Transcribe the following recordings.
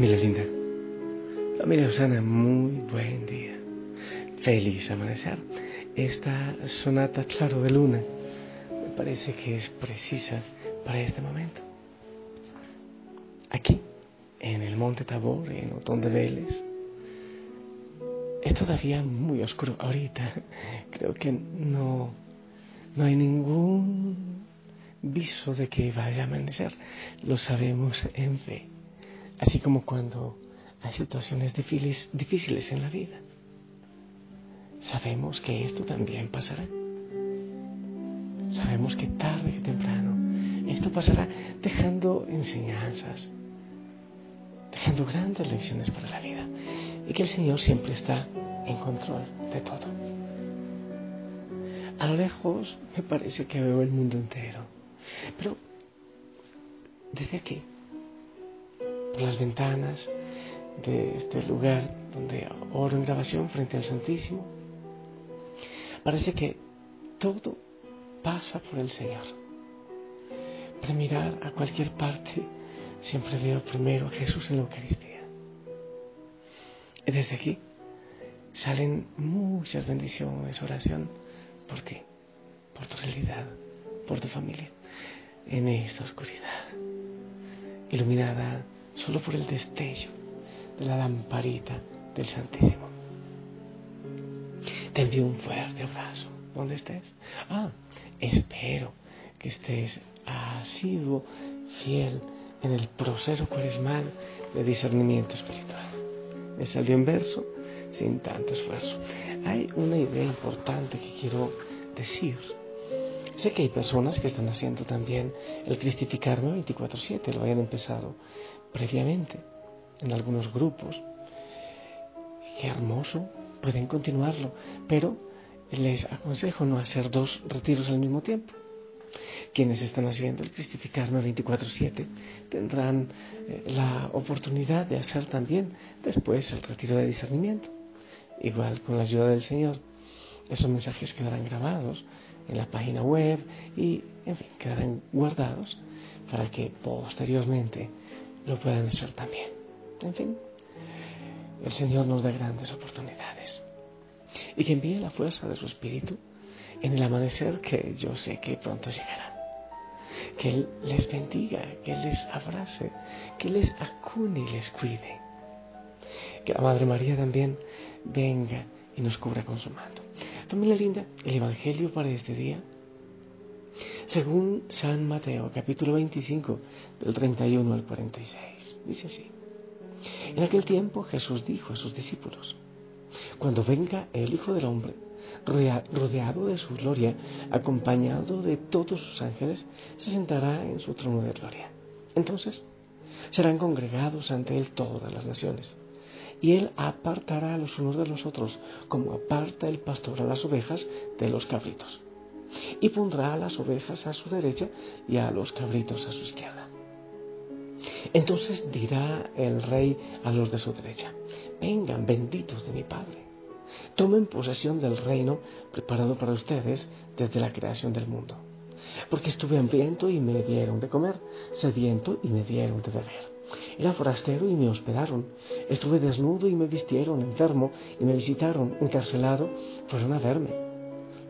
Familia linda, familia Osana, muy buen día. Feliz amanecer. Esta sonata Claro de Luna me parece que es precisa para este momento. Aquí, en el Monte Tabor, en Otón de Vélez, es todavía muy oscuro. Ahorita creo que no, no hay ningún viso de que vaya a amanecer. Lo sabemos en fe así como cuando hay situaciones difíciles, en la vida. Sabemos que esto también pasará. Sabemos que tarde que temprano esto pasará dejando enseñanzas, dejando grandes lecciones para la vida y que el Señor siempre está en control de todo. A lo lejos me parece que veo el mundo entero, pero desde aquí las ventanas de este lugar donde oro en grabación frente al Santísimo. Parece que todo pasa por el Señor. Para mirar a cualquier parte, siempre veo primero a Jesús en la Eucaristía. Y desde aquí salen muchas bendiciones, oración. ¿Por qué? Por tu realidad, por tu familia, en esta oscuridad, iluminada solo por el destello de la lamparita del Santísimo. Te envío un fuerte abrazo. ¿Dónde estés? Ah, espero que estés asiduo, fiel en el proceso cuaresmal de discernimiento espiritual. Me salió en verso sin tanto esfuerzo. Hay una idea importante que quiero decir. Sé que hay personas que están haciendo también el cristificarme 24-7, lo hayan empezado previamente en algunos grupos. Qué hermoso, pueden continuarlo, pero les aconsejo no hacer dos retiros al mismo tiempo. Quienes están haciendo el cristificarme 24/7 tendrán eh, la oportunidad de hacer también después el retiro de discernimiento. Igual con la ayuda del Señor, esos mensajes quedarán grabados en la página web y, en fin, quedarán guardados para que posteriormente lo pueden hacer también. En fin, el Señor nos da grandes oportunidades y que envíe la fuerza de su Espíritu en el amanecer que yo sé que pronto llegará. Que Él les bendiga, que Él les abrace, que les acune y les cuide. Que la Madre María también venga y nos cubra con su manto. Familia linda, el Evangelio para este día según San Mateo, capítulo 25, del 31 al 46. Dice así. En aquel tiempo Jesús dijo a sus discípulos, Cuando venga el Hijo del Hombre, rodeado de su gloria, acompañado de todos sus ángeles, se sentará en su trono de gloria. Entonces serán congregados ante él todas las naciones, y él apartará a los unos de los otros, como aparta el pastor a las ovejas de los cabritos y pondrá a las ovejas a su derecha y a los cabritos a su izquierda. Entonces dirá el rey a los de su derecha, vengan benditos de mi Padre, tomen posesión del reino preparado para ustedes desde la creación del mundo. Porque estuve hambriento y me dieron de comer, sediento y me dieron de beber. Era forastero y me hospedaron. Estuve desnudo y me vistieron, enfermo y me visitaron, encarcelado, fueron a verme.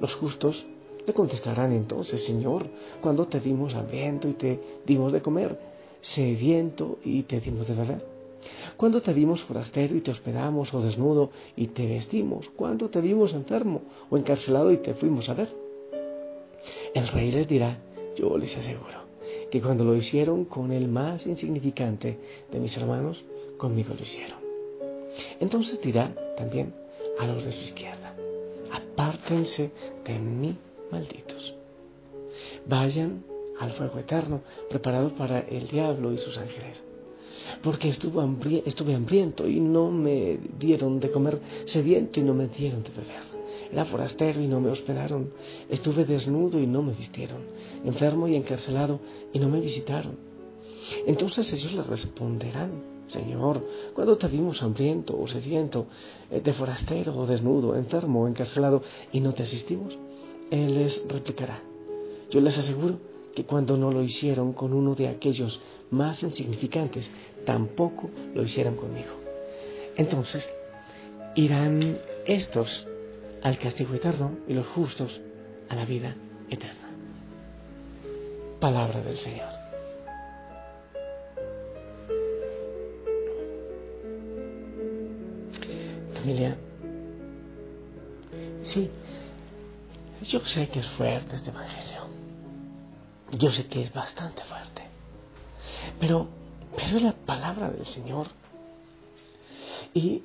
Los justos Me contestarán entonces, Señor, cuando te dimos hambriento y te dimos de comer, sediento y te dimos de beber. Cuando te dimos forastero y te hospedamos, o desnudo y te vestimos, cuando te vimos enfermo o encarcelado y te fuimos a ver. El rey les dirá, yo les aseguro, que cuando lo hicieron con el más insignificante de mis hermanos, conmigo lo hicieron. Entonces dirá también a los de su izquierda, apártense de mí, malditos. Vayan al fuego eterno preparado para el diablo y sus ángeles. Porque estuve, hambriento y no me dieron de comer, sediento y no me dieron de beber. Era forastero y no me hospedaron. Estuve desnudo y no me vistieron. Enfermo y encarcelado y no me visitaron. Entonces ellos le responderán, Señor, cuando te vimos hambriento o sediento, eh, de forastero o desnudo, enfermo o encarcelado y no te asistimos? Él les replicará, yo les aseguro que cuando no lo hicieron con uno de aquellos más insignificantes, tampoco lo hicieron conmigo. Entonces, irán estos al castigo eterno y los justos a la vida eterna. Palabra del Señor. Familia, sí, yo sé que es fuerte este Evangelio. Yo sé que es bastante fuerte. Pero, pero es la palabra del Señor. ¿Y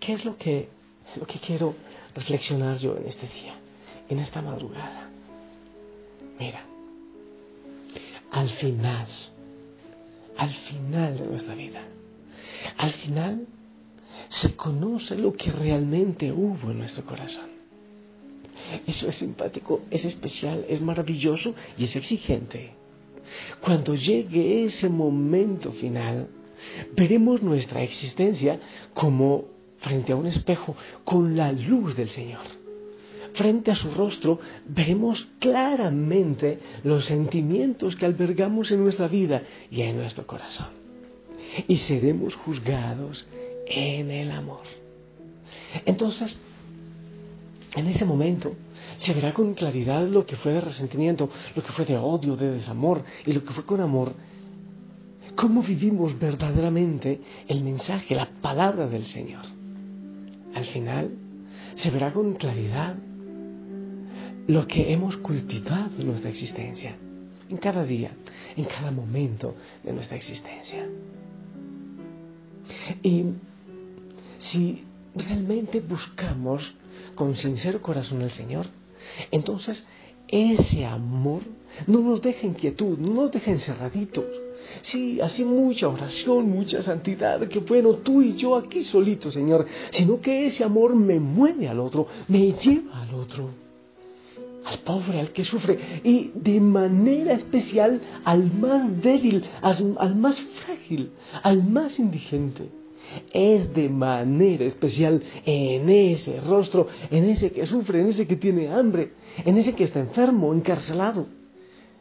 qué es lo que, lo que quiero reflexionar yo en este día, en esta madrugada? Mira, al final, al final de nuestra vida, al final se conoce lo que realmente hubo en nuestro corazón. Eso es simpático, es especial, es maravilloso y es exigente. Cuando llegue ese momento final, veremos nuestra existencia como frente a un espejo con la luz del Señor. Frente a su rostro veremos claramente los sentimientos que albergamos en nuestra vida y en nuestro corazón. Y seremos juzgados en el amor. Entonces, en ese momento se verá con claridad lo que fue de resentimiento, lo que fue de odio, de desamor y lo que fue con amor. Cómo vivimos verdaderamente el mensaje, la palabra del Señor. Al final se verá con claridad lo que hemos cultivado en nuestra existencia, en cada día, en cada momento de nuestra existencia. Y si realmente buscamos con sincero corazón al Señor, entonces ese amor no nos deja inquietud, no nos deja encerraditos. Sí, así mucha oración, mucha santidad, que bueno, tú y yo aquí solitos, Señor, sino que ese amor me mueve al otro, me lleva al otro, al pobre, al que sufre, y de manera especial al más débil, al más frágil, al más indigente es de manera especial en ese rostro, en ese que sufre, en ese que tiene hambre, en ese que está enfermo, encarcelado,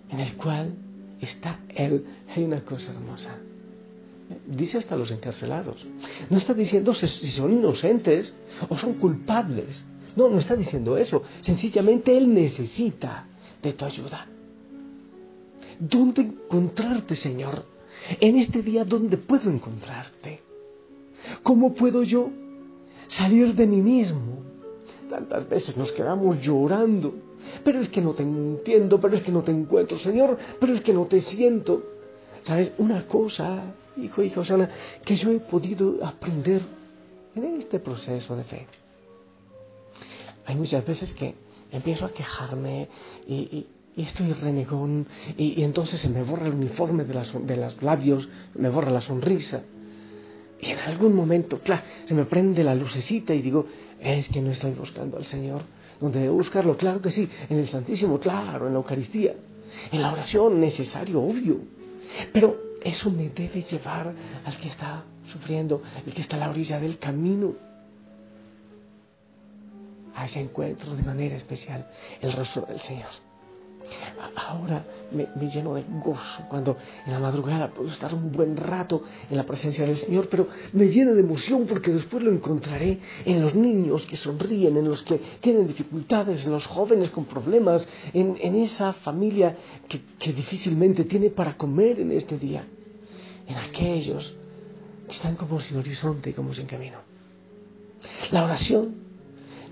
en el cual está Él. Hay una cosa hermosa. Dice hasta los encarcelados. No está diciendo si son inocentes o son culpables. No, no está diciendo eso. Sencillamente Él necesita de tu ayuda. ¿Dónde encontrarte, Señor? En este día, ¿dónde puedo encontrarte? ¿Cómo puedo yo salir de mí mismo? Tantas veces nos quedamos llorando, pero es que no te entiendo, pero es que no te encuentro, Señor, pero es que no te siento. ¿Sabes? Una cosa, hijo, hija Osana, que yo he podido aprender en este proceso de fe. Hay muchas veces que empiezo a quejarme y, estoy renegón y, entonces se me borra el uniforme de, de los labios, me borra la sonrisa. Y en algún momento, claro, se me prende la lucecita y digo, es que no estoy buscando al Señor. Donde debo buscarlo, claro que sí, en el Santísimo, claro, en la Eucaristía, en la oración, necesario, obvio. Pero eso me debe llevar al que está sufriendo, el que está a la orilla del camino. A ese encuentro de manera especial, el rostro del Señor. Ahora me, lleno de gozo cuando en la madrugada puedo estar un buen rato en la presencia del Señor, pero me llena de emoción porque después lo encontraré en los niños que sonríen, en los que tienen dificultades, en los jóvenes con problemas, en, esa familia que, difícilmente tiene para comer en este día, en aquellos que están como sin horizonte y como sin camino. La oración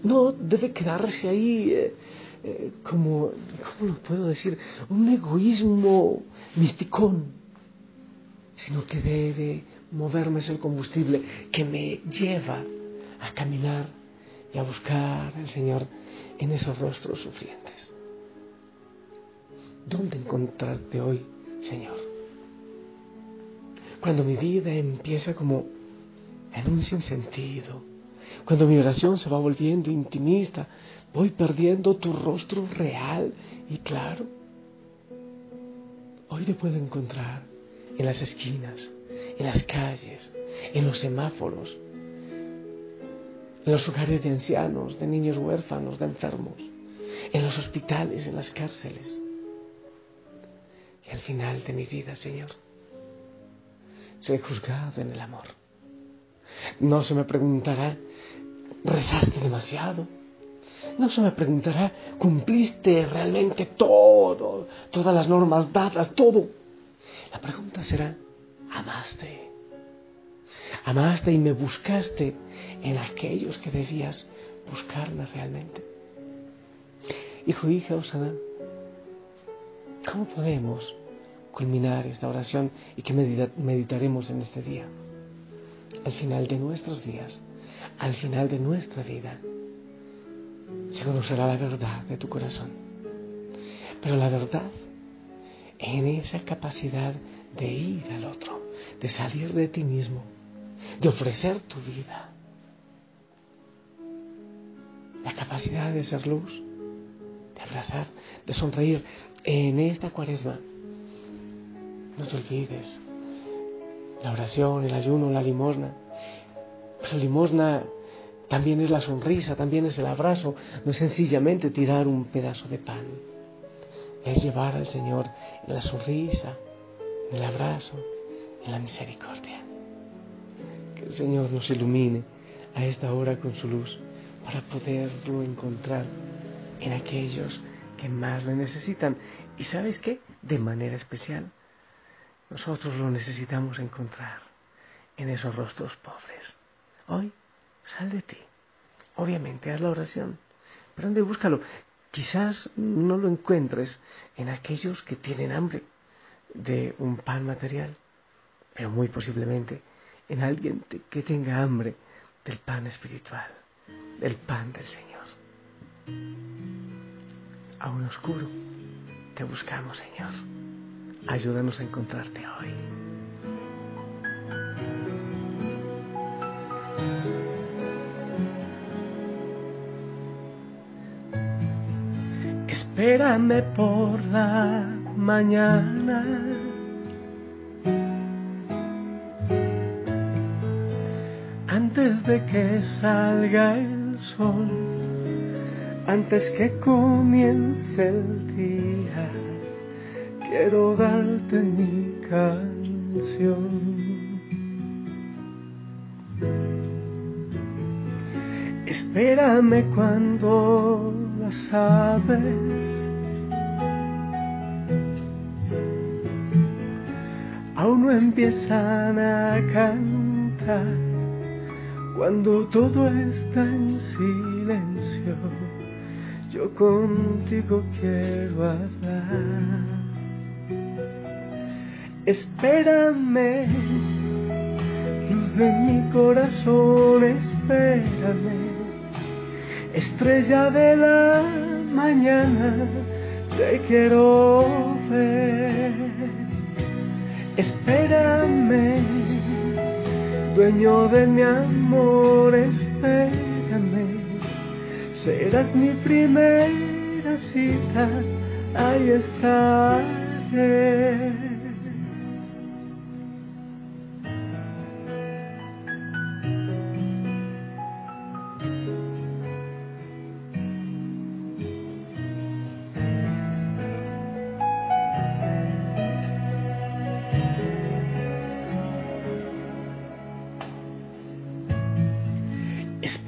no debe quedarse ahí. Eh, eh, como, ¿cómo lo puedo decir? Un egoísmo misticón, sino que debe moverme es el combustible que me lleva a caminar y a buscar al Señor en esos rostros sufrientes. ¿Dónde encontrarte hoy, Señor? Cuando mi vida empieza como en un sinsentido, cuando mi oración se va volviendo intimista, voy perdiendo tu rostro real y claro. Hoy te puedo encontrar en las esquinas, en las calles, en los semáforos, en los hogares de ancianos, de niños huérfanos, de enfermos, en los hospitales, en las cárceles. Y al final de mi vida, Señor, seré juzgado en el amor. No se me preguntará rezaste demasiado. No se me preguntará, ¿cumpliste realmente todo, todas las normas dadas, todo? La pregunta será, ¿amaste? ¿Amaste y me buscaste en aquellos que debías buscarme realmente? Hijo, hija, Osana, ¿cómo podemos culminar esta oración y que meditaremos en este día? Al final de nuestros días al final de nuestra vida se conocerá la verdad de tu corazón. Pero la verdad en esa capacidad de ir al otro, de salir de ti mismo, de ofrecer tu vida. La capacidad de ser luz, de abrazar, de sonreír en esta cuaresma. No te olvides la oración, el ayuno, la limosna la limosna también es la sonrisa, también es el abrazo, no es sencillamente tirar un pedazo de pan. Es llevar al Señor en la sonrisa, en el abrazo, en la misericordia. Que el Señor nos ilumine a esta hora con su luz para poderlo encontrar en aquellos que más le necesitan. Y sabes qué? De manera especial, nosotros lo necesitamos encontrar en esos rostros pobres Hoy sal de ti. Obviamente, haz la oración. Pero ande, búscalo. Quizás no lo encuentres en aquellos que tienen hambre de un pan material, pero muy posiblemente en alguien que tenga hambre del pan espiritual, del pan del Señor. Aún oscuro, te buscamos, Señor. Ayúdanos a encontrarte hoy. Espérame por la mañana. Antes de que salga el sol, antes que comience el día, quiero darte mi canción. Espérame cuando las aves aún no empiezan a cantar cuando todo está en silencio. Yo contigo quiero hablar. Espérame, luz de mi corazón, espérame, estrella de la mañana, te quiero ver espérame, dueño de mi amor, espérame, serás mi primera cita, ahí estaré.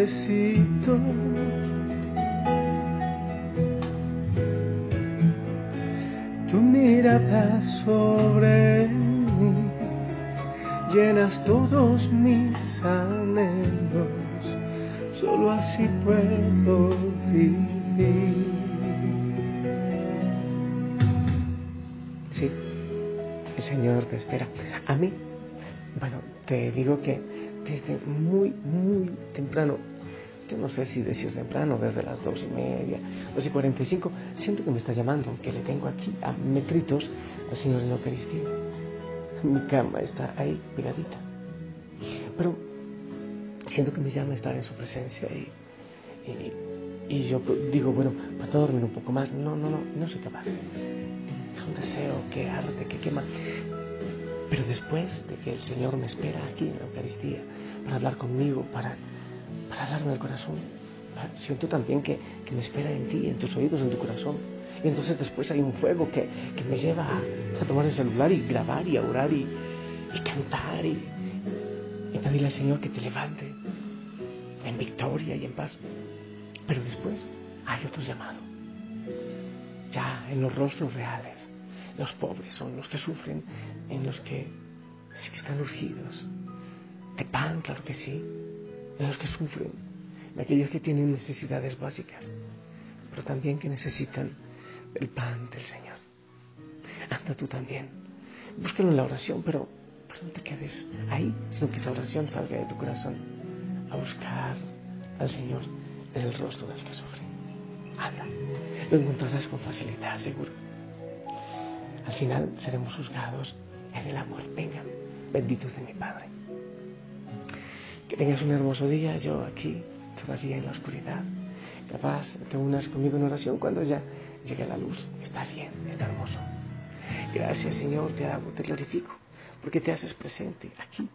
necesito tu mirada sobre mí, llenas todos mis anhelos, solo así puedo vivir. Sí, el Señor te espera. A mí, bueno, te digo que desde muy, muy temprano. Yo no sé si decís temprano, desde las dos y media, dos y cuarenta y cinco, siento que me está llamando, que le tengo aquí a metritos al Señor de la Eucaristía. Mi cama está ahí pegadita. Pero siento que me llama estar en su presencia y, y, yo digo, bueno, puedo dormir un poco más. No, no, no, no soy capaz. Es un deseo que arde, que quema. Pero después de que el Señor me espera aquí en la Eucaristía para hablar conmigo, para, para hablarme del corazón, ah, siento también que, que, me espera en ti, en tus oídos, en tu corazón. Y entonces después hay un fuego que, que me lleva a, tomar el celular y grabar y a orar y, cantar y, pedirle al Señor que te levante en victoria y en paz. Pero después hay otro llamado, ya en los rostros reales los pobres son los que sufren, en los que, que están urgidos. De pan, claro que sí. En los que sufren, en aquellos que tienen necesidades básicas, pero también que necesitan el pan del Señor. Anda tú también. Búscalo en la oración, pero, pero no te quedes ahí, sino que esa oración salga de tu corazón a buscar al Señor en el rostro del que sufre. Anda, lo encontrarás con facilidad, seguro. Al final seremos juzgados en el amor. Venga, benditos de mi Padre. Que tengas un hermoso día, yo aquí, todavía en la oscuridad. Capaz te unas conmigo en oración cuando ya llegue la luz. Está bien, está hermoso. Gracias Señor, te hago, te glorifico, porque te haces presente aquí,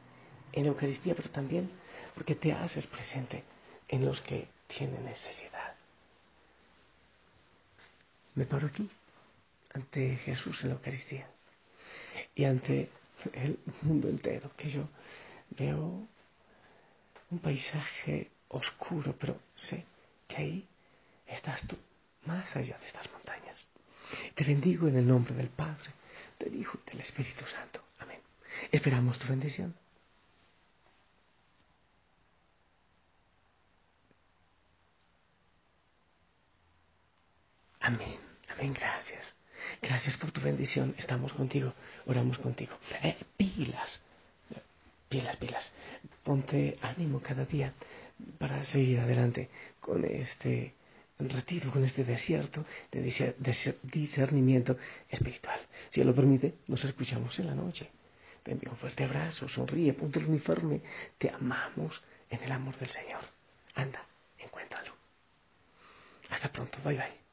en la Eucaristía, pero también porque te haces presente en los que tienen necesidad. Me paro aquí ante Jesús en la Eucaristía y ante el mundo entero, que yo veo un paisaje oscuro, pero sé que ahí estás tú, más allá de estas montañas. Te bendigo en el nombre del Padre, del Hijo y del Espíritu Santo. Amén. Esperamos tu bendición. Amén. Amén. Gracias. Gracias por tu bendición. Estamos contigo. Oramos contigo. Eh, pilas. Pilas, pilas. Ponte ánimo cada día para seguir adelante con este retiro, con este desierto de discernimiento espiritual. Si lo permite, nos escuchamos en la noche. Te envío un fuerte abrazo, sonríe, ponte el uniforme. Te amamos en el amor del Señor. Anda, encuéntralo. Hasta pronto, bye bye.